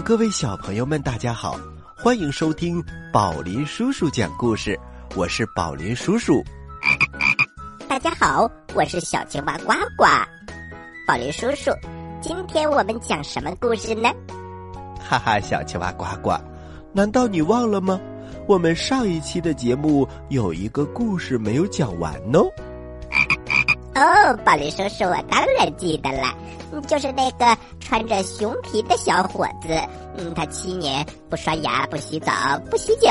各位大朋友，各位小朋友们，大家好，欢迎收听宝林叔叔讲故事。我是宝林叔叔。大家好，我是小青蛙呱呱。宝林叔叔，今天我们讲什么故事呢？哈哈，小青蛙呱呱，难道你忘了吗？我们上一期的节目有一个故事没有讲完呢。哦，宝林叔叔，我当然记得了，嗯就是那个穿着熊皮的小伙子。嗯，他七年不刷牙、不洗澡、不洗脚。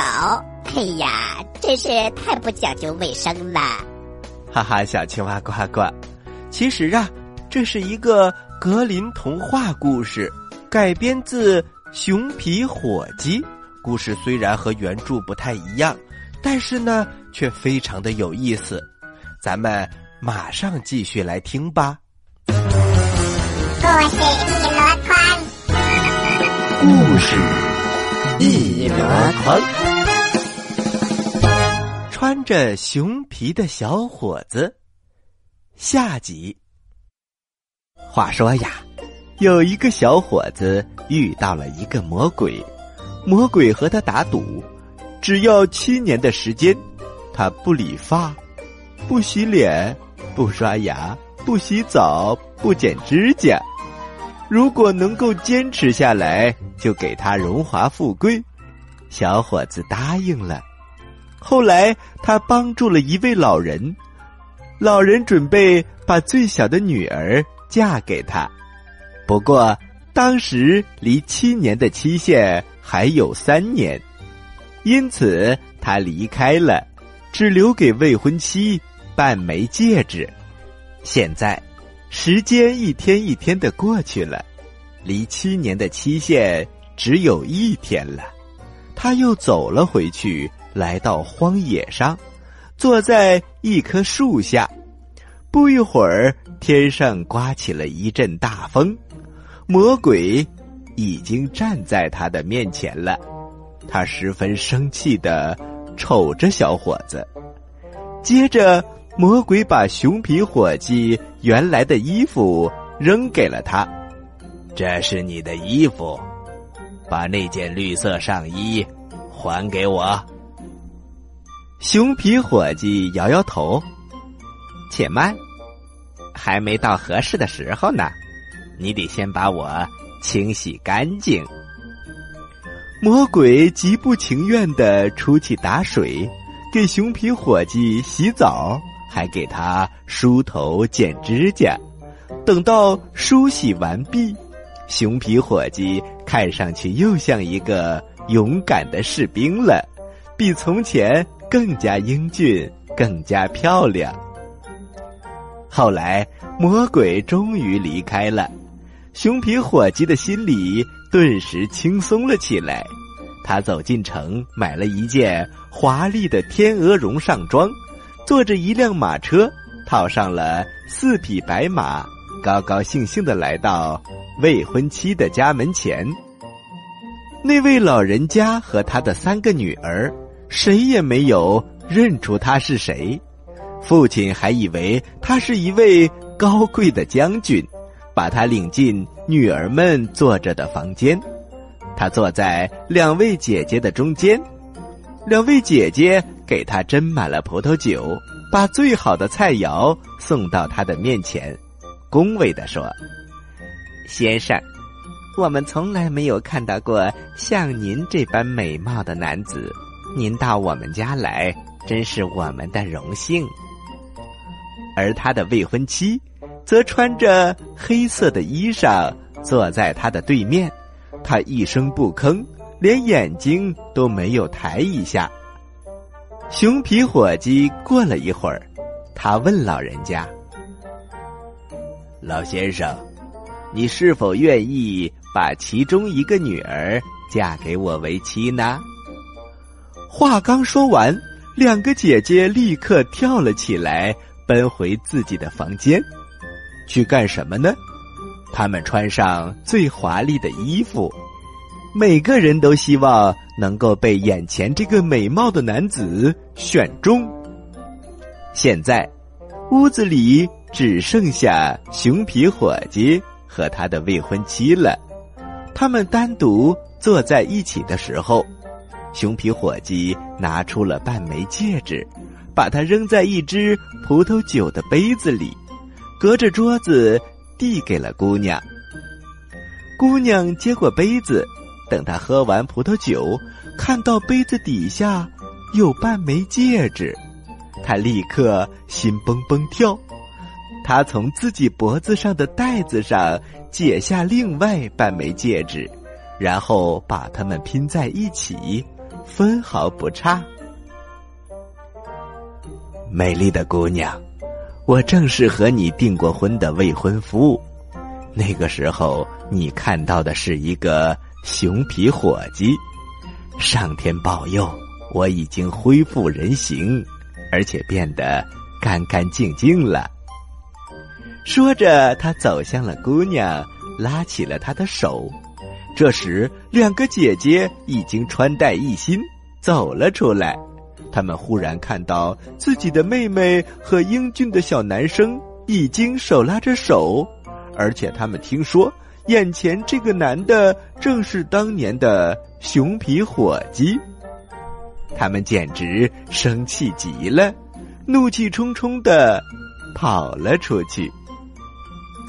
哎呀，真是太不讲究卫生了。哈哈，小青蛙呱呱，其实啊，这是一个格林童话故事，改编自《熊皮火鸡》。故事虽然和原著不太一样，但是呢，却非常的有意思。咱们。马上继续来听吧。故事一箩筐，故事一箩筐。穿着熊皮的小伙子，下集。话说呀，有一个小伙子遇到了一个魔鬼，魔鬼和他打赌，只要七年的时间，他不理发，不洗脸。不刷牙，不洗澡，不剪指甲。如果能够坚持下来，就给他荣华富贵。小伙子答应了。后来，他帮助了一位老人，老人准备把最小的女儿嫁给他。不过，当时离七年的期限还有三年，因此他离开了，只留给未婚妻。半枚戒指，现在时间一天一天的过去了，离七年的期限只有一天了。他又走了回去，来到荒野上，坐在一棵树下。不一会儿，天上刮起了一阵大风，魔鬼已经站在他的面前了。他十分生气的瞅着小伙子，接着。魔鬼把熊皮伙计原来的衣服扔给了他，这是你的衣服，把那件绿色上衣还给我。熊皮伙计摇摇头，且慢，还没到合适的时候呢，你得先把我清洗干净。魔鬼极不情愿的出去打水，给熊皮伙计洗澡。还给他梳头剪指甲，等到梳洗完毕，熊皮伙计看上去又像一个勇敢的士兵了，比从前更加英俊，更加漂亮。后来，魔鬼终于离开了，熊皮伙计的心里顿时轻松了起来。他走进城，买了一件华丽的天鹅绒上装。坐着一辆马车，套上了四匹白马，高高兴兴的来到未婚妻的家门前。那位老人家和他的三个女儿，谁也没有认出他是谁。父亲还以为他是一位高贵的将军，把他领进女儿们坐着的房间。他坐在两位姐姐的中间，两位姐姐。给他斟满了葡萄酒，把最好的菜肴送到他的面前，恭维地说：“先生，我们从来没有看到过像您这般美貌的男子，您到我们家来，真是我们的荣幸。”而他的未婚妻，则穿着黑色的衣裳，坐在他的对面，他一声不吭，连眼睛都没有抬一下。熊皮伙计过了一会儿，他问老人家：“老先生，你是否愿意把其中一个女儿嫁给我为妻呢？”话刚说完，两个姐姐立刻跳了起来，奔回自己的房间，去干什么呢？他们穿上最华丽的衣服。每个人都希望能够被眼前这个美貌的男子选中。现在，屋子里只剩下熊皮伙计和他的未婚妻了。他们单独坐在一起的时候，熊皮伙计拿出了半枚戒指，把它扔在一只葡萄酒的杯子里，隔着桌子递给了姑娘。姑娘接过杯子，等他喝完葡萄酒，看到杯子底下有半枚戒指，他立刻心蹦蹦跳。他从自己脖子上的带子上解下另外半枚戒指，然后把它们拼在一起，分毫不差。美丽的姑娘，我正是和你订过婚的未婚夫。那个时候，你看到的是一个熊皮伙计。上天保佑，我已经恢复人形，而且变得干干净净了。说着，他走向了姑娘，拉起了她的手。这时，两个姐姐已经穿戴一新，走了出来。他们忽然看到自己的妹妹和英俊的小男生已经手拉着手。而且他们听说，眼前这个男的正是当年的熊皮伙计。他们简直生气极了，怒气冲冲的跑了出去。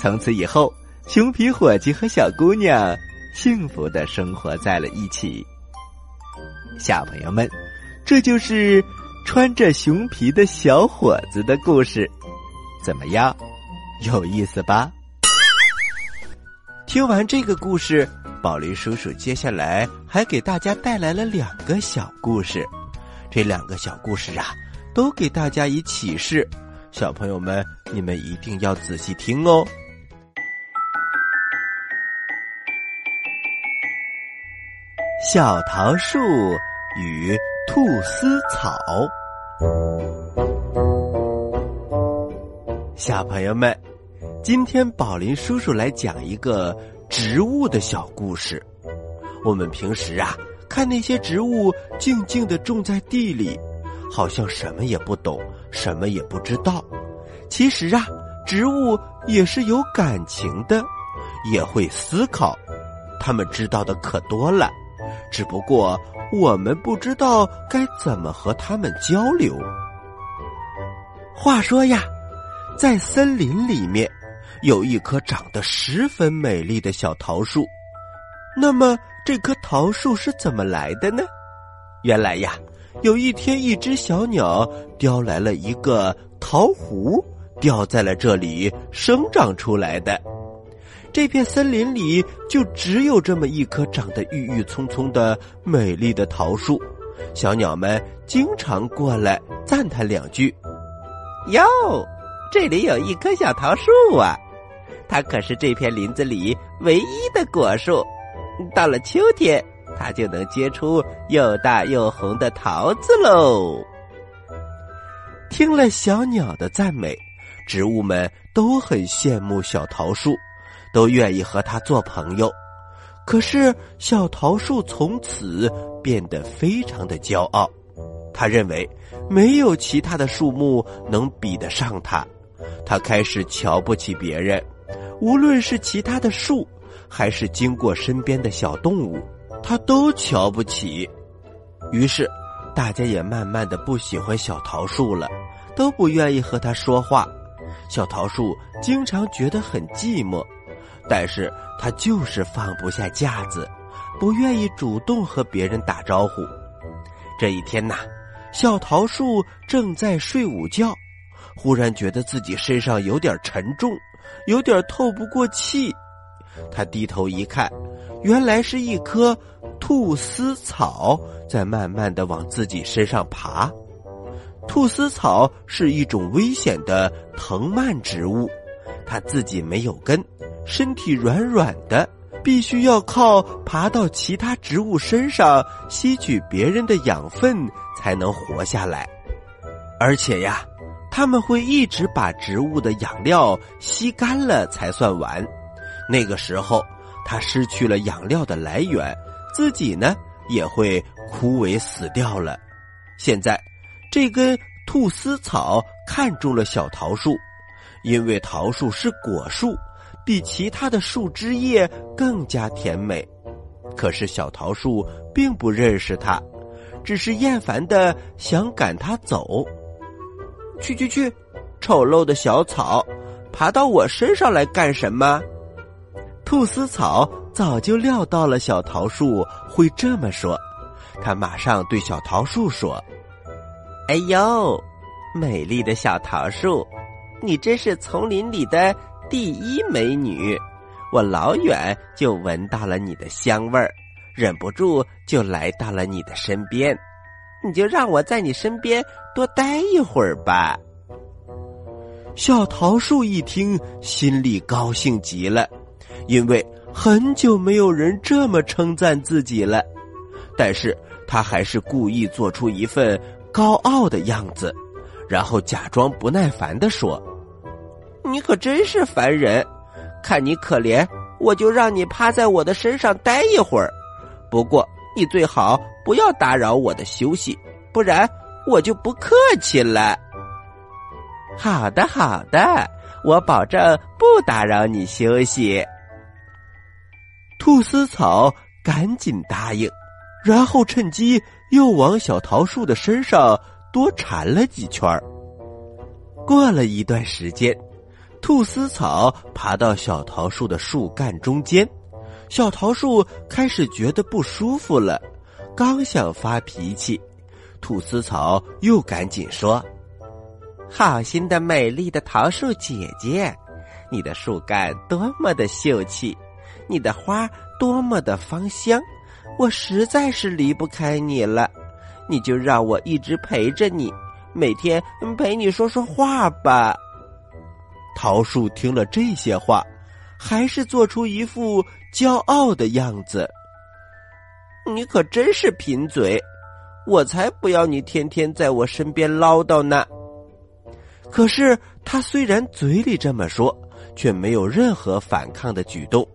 从此以后，熊皮伙计和小姑娘幸福的生活在了一起。小朋友们，这就是穿着熊皮的小伙子的故事，怎么样？有意思吧？听完这个故事，宝林叔叔接下来还给大家带来了两个小故事。这两个小故事啊，都给大家以启示。小朋友们，你们一定要仔细听哦。小桃树与菟丝草，小朋友们。今天宝林叔叔来讲一个植物的小故事。我们平时啊，看那些植物静静的种在地里，好像什么也不懂，什么也不知道。其实啊，植物也是有感情的，也会思考。他们知道的可多了，只不过我们不知道该怎么和他们交流。话说呀，在森林里面。有一棵长得十分美丽的小桃树，那么这棵桃树是怎么来的呢？原来呀，有一天一只小鸟叼来了一个桃核，掉在了这里生长出来的。这片森林里就只有这么一棵长得郁郁葱葱的美丽的桃树，小鸟们经常过来赞叹两句：“哟，这里有一棵小桃树啊！”它可是这片林子里唯一的果树，到了秋天，它就能结出又大又红的桃子喽。听了小鸟的赞美，植物们都很羡慕小桃树，都愿意和它做朋友。可是小桃树从此变得非常的骄傲，他认为没有其他的树木能比得上它，他开始瞧不起别人。无论是其他的树，还是经过身边的小动物，他都瞧不起。于是，大家也慢慢的不喜欢小桃树了，都不愿意和他说话。小桃树经常觉得很寂寞，但是他就是放不下架子，不愿意主动和别人打招呼。这一天呐，小桃树正在睡午觉，忽然觉得自己身上有点沉重。有点透不过气，他低头一看，原来是一棵菟丝草在慢慢的往自己身上爬。菟丝草是一种危险的藤蔓植物，它自己没有根，身体软软的，必须要靠爬到其他植物身上吸取别人的养分才能活下来，而且呀。他们会一直把植物的养料吸干了才算完，那个时候它失去了养料的来源，自己呢也会枯萎死掉了。现在，这根菟丝草看中了小桃树，因为桃树是果树，比其他的树枝叶更加甜美，可是小桃树并不认识他，只是厌烦的想赶他走。去去去，丑陋的小草，爬到我身上来干什么？菟丝草早就料到了小桃树会这么说，他马上对小桃树说：“哎呦，美丽的小桃树，你真是丛林里的第一美女！我老远就闻到了你的香味儿，忍不住就来到了你的身边。你就让我在你身边多待一会儿吧。”小桃树一听，心里高兴极了。因为很久没有人这么称赞自己了，但是他还是故意做出一份高傲的样子，然后假装不耐烦的说：“你可真是烦人，看你可怜，我就让你趴在我的身上待一会儿。不过你最好不要打扰我的休息，不然我就不客气了。”好的，好的，我保证不打扰你休息。兔丝草赶紧答应，然后趁机又往小桃树的身上多缠了几圈过了一段时间，兔丝草爬到小桃树的树干中间，小桃树开始觉得不舒服了，刚想发脾气，吐丝草又赶紧说：“好心的美丽的桃树姐姐，你的树干多么的秀气。”你的花多么的芳香，我实在是离不开你了。你就让我一直陪着你，每天陪你说说话吧。桃树听了这些话，还是做出一副骄傲的样子。你可真是贫嘴，我才不要你天天在我身边唠叨呢。可是他虽然嘴里这么说，却没有任何反抗的举动。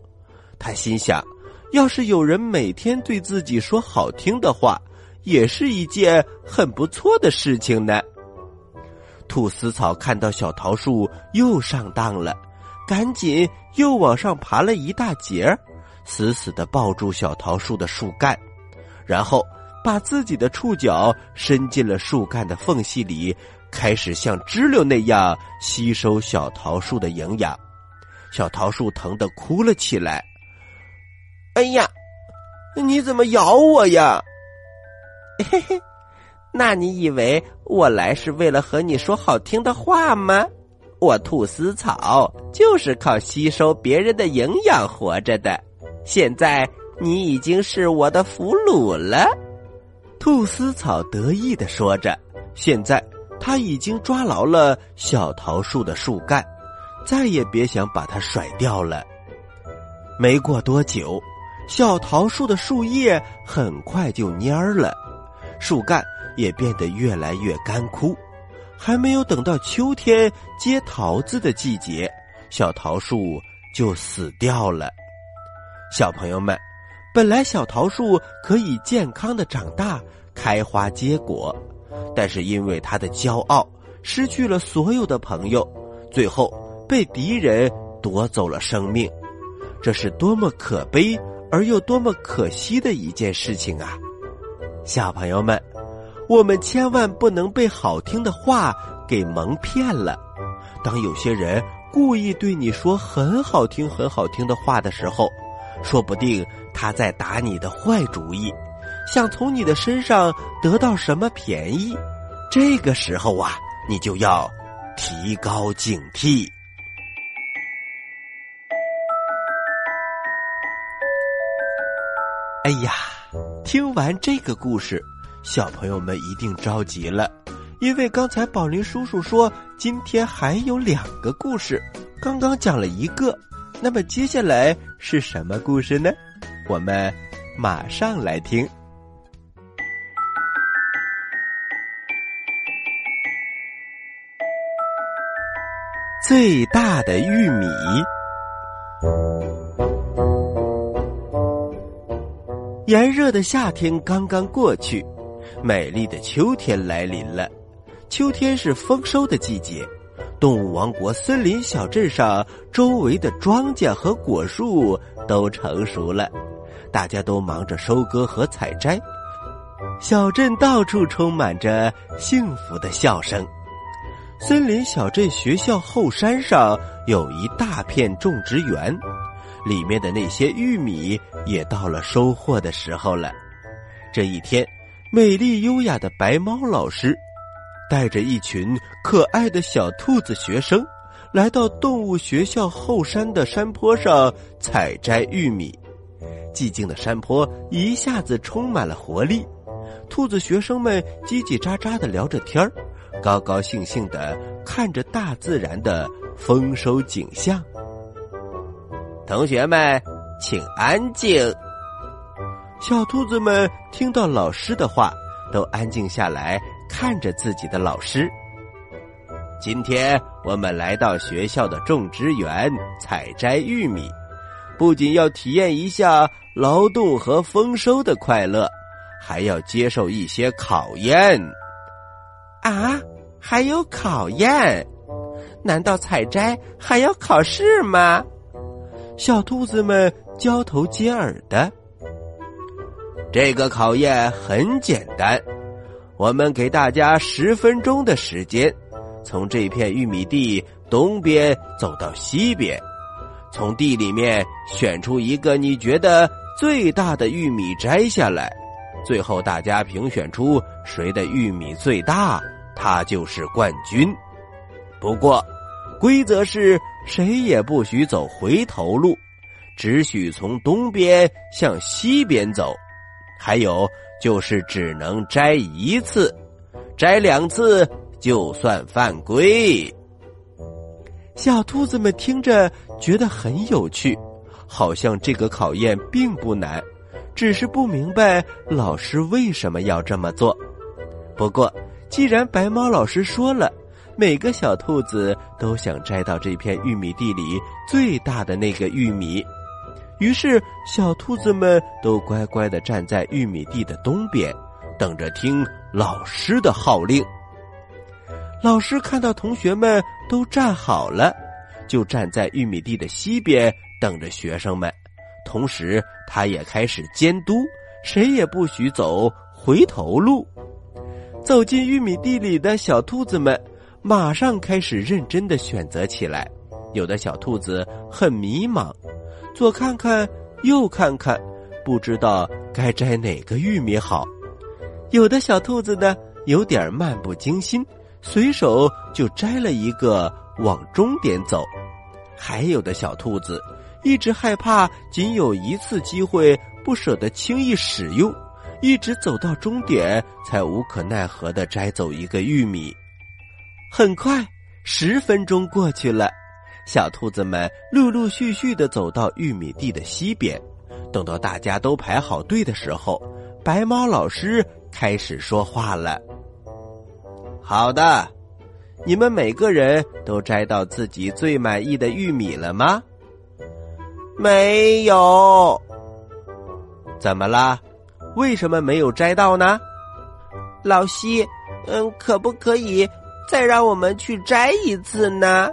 他心想，要是有人每天对自己说好听的话，也是一件很不错的事情呢。兔丝草看到小桃树又上当了，赶紧又往上爬了一大截儿死死的抱住小桃树的树干，然后把自己的触角伸进了树干的缝隙里，开始像知了那样吸收小桃树的营养。小桃树疼得哭了起来。哎呀，你怎么咬我呀？嘿嘿，那你以为我来是为了和你说好听的话吗？我吐丝草就是靠吸收别人的营养活着的。现在你已经是我的俘虏了。兔丝草得意的说着，现在他已经抓牢了小桃树的树干，再也别想把它甩掉了。没过多久。小桃树的树叶很快就蔫儿了，树干也变得越来越干枯。还没有等到秋天结桃子的季节，小桃树就死掉了。小朋友们，本来小桃树可以健康的长大、开花结果，但是因为它的骄傲，失去了所有的朋友，最后被敌人夺走了生命。这是多么可悲！而又多么可惜的一件事情啊！小朋友们，我们千万不能被好听的话给蒙骗了。当有些人故意对你说很好听、很好听的话的时候，说不定他在打你的坏主意，想从你的身上得到什么便宜。这个时候啊，你就要提高警惕。哎呀，听完这个故事，小朋友们一定着急了，因为刚才宝林叔叔说今天还有两个故事，刚刚讲了一个，那么接下来是什么故事呢？我们马上来听。最大的玉米。炎热的夏天刚刚过去，美丽的秋天来临了。秋天是丰收的季节，动物王国森林小镇上周围的庄稼和果树都成熟了。大家都忙着收割和采摘，小镇到处充满着幸福的笑声。森林小镇学校后山上有一大片种植园，里面的那些玉米也到了收获的时候了。这一天，美丽优雅的白猫老师带着一群可爱的小兔子学生。来到动物学校后山的山坡上采摘玉米，寂静的山坡一下子充满了活力。兔子学生们叽叽喳喳的聊着天儿，高高兴兴的看着大自然的丰收景象。同学们，请安静。小兔子们听到老师的话，都安静下来，看着自己的老师。今天我们来到学校的种植园采摘玉米，不仅要体验一下劳动和丰收的快乐，还要接受一些考验。啊，还有考验？难道采摘还要考试吗？小兔子们交头接耳的。这个考验很简单，我们给大家十分钟的时间。从这片玉米地东边走到西边，从地里面选出一个你觉得最大的玉米摘下来，最后大家评选出谁的玉米最大，他就是冠军。不过，规则是谁也不许走回头路，只许从东边向西边走，还有就是只能摘一次，摘两次。就算犯规，小兔子们听着觉得很有趣，好像这个考验并不难，只是不明白老师为什么要这么做。不过，既然白猫老师说了，每个小兔子都想摘到这片玉米地里最大的那个玉米，于是小兔子们都乖乖的站在玉米地的东边，等着听老师的号令。老师看到同学们都站好了，就站在玉米地的西边等着学生们。同时，他也开始监督，谁也不许走回头路。走进玉米地里的小兔子们，马上开始认真的选择起来。有的小兔子很迷茫，左看看，右看看，不知道该摘哪个玉米好。有的小兔子呢，有点漫不经心。随手就摘了一个，往终点走。还有的小兔子一直害怕仅有一次机会，不舍得轻易使用，一直走到终点才无可奈何的摘走一个玉米。很快，十分钟过去了，小兔子们陆陆续续的走到玉米地的西边。等到大家都排好队的时候，白猫老师开始说话了。好的，你们每个人都摘到自己最满意的玉米了吗？没有。怎么啦？为什么没有摘到呢？老西，嗯，可不可以再让我们去摘一次呢？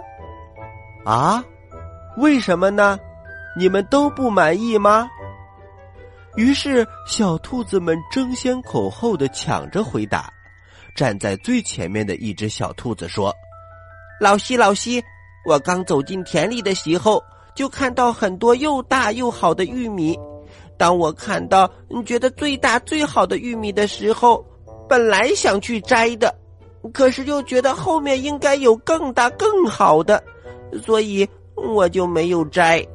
啊？为什么呢？你们都不满意吗？于是小兔子们争先恐后的抢着回答。站在最前面的一只小兔子说：“老西，老西，我刚走进田里的时候，就看到很多又大又好的玉米。当我看到你觉得最大最好的玉米的时候，本来想去摘的，可是又觉得后面应该有更大更好的，所以我就没有摘。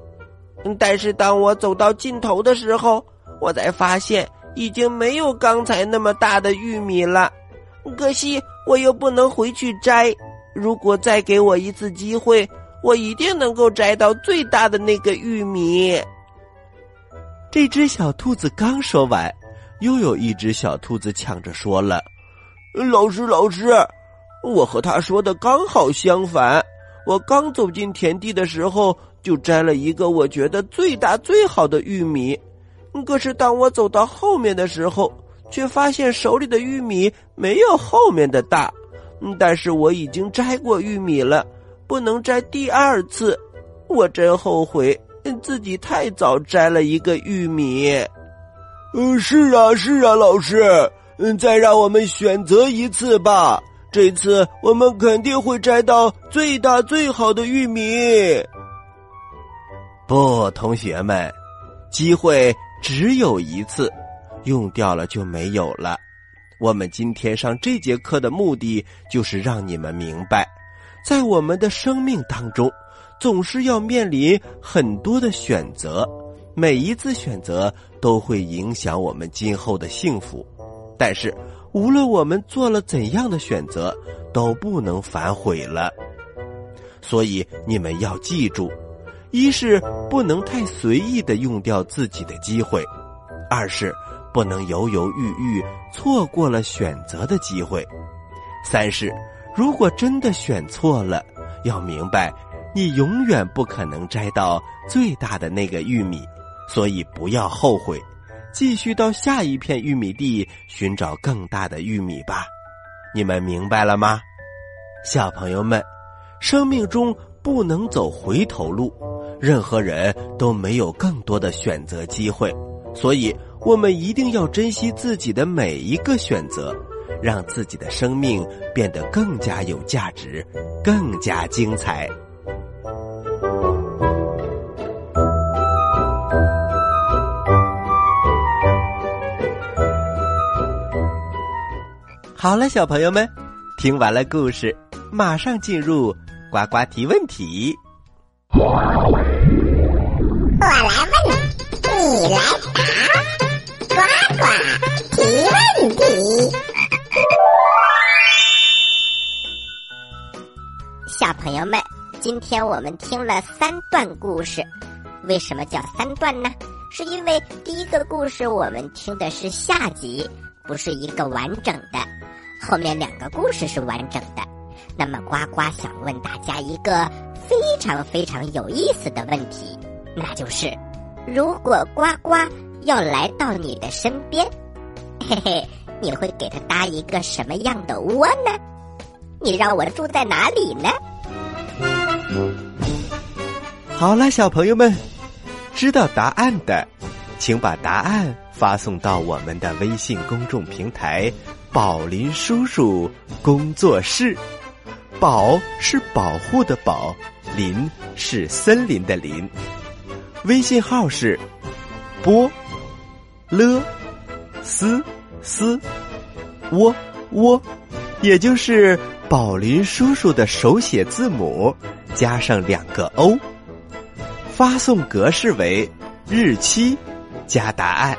但是当我走到尽头的时候，我才发现已经没有刚才那么大的玉米了。”可惜我又不能回去摘。如果再给我一次机会，我一定能够摘到最大的那个玉米。这只小兔子刚说完，又有一只小兔子抢着说了：“老师，老师，我和他说的刚好相反。我刚走进田地的时候，就摘了一个我觉得最大最好的玉米。可是当我走到后面的时候，却发现手里的玉米没有后面的大，但是我已经摘过玉米了，不能摘第二次，我真后悔，自己太早摘了一个玉米。嗯，是啊，是啊，老师，嗯，再让我们选择一次吧。这次我们肯定会摘到最大最好的玉米。不，同学们，机会只有一次，用掉了就没有了。我们今天上这节课的目的，就是让你们明白，在我们的生命当中，总是要面临很多的选择，每一次选择都会影响我们今后的幸福。但是，无论我们做了怎样的选择，都不能反悔了。所以，你们要记住：一是不能太随意的用掉自己的机会；二是。不能犹犹豫豫，错过了选择的机会。三是，如果真的选错了，要明白，你永远不可能摘到最大的那个玉米，所以不要后悔，继续到下一片玉米地寻找更大的玉米吧。你们明白了吗，小朋友们？生命中不能走回头路，任何人都没有更多的选择机会，所以。我们一定要珍惜自己的每一个选择，让自己的生命变得更加有价值，更加精彩。好了，小朋友们，听完了故事，马上进入呱呱提问题。我来问，你来答。呱呱提问题，小朋友们，今天我们听了三段故事，为什么叫三段呢？是因为第一个故事我们听的是下集，不是一个完整的，后面两个故事是完整的。那么呱呱想问大家一个非常非常有意思的问题，那就是，如果呱呱。要来到你的身边，嘿嘿，你会给他搭一个什么样的窝呢？你让我住在哪里呢？好了，小朋友们，知道答案的，请把答案发送到我们的微信公众平台“宝林叔叔工作室”。宝是保护的宝，林是森林的林。微信号是波。了，斯斯，窝窝，也就是宝林叔叔的手写字母加上两个 O。发送格式为日期加答案。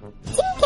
今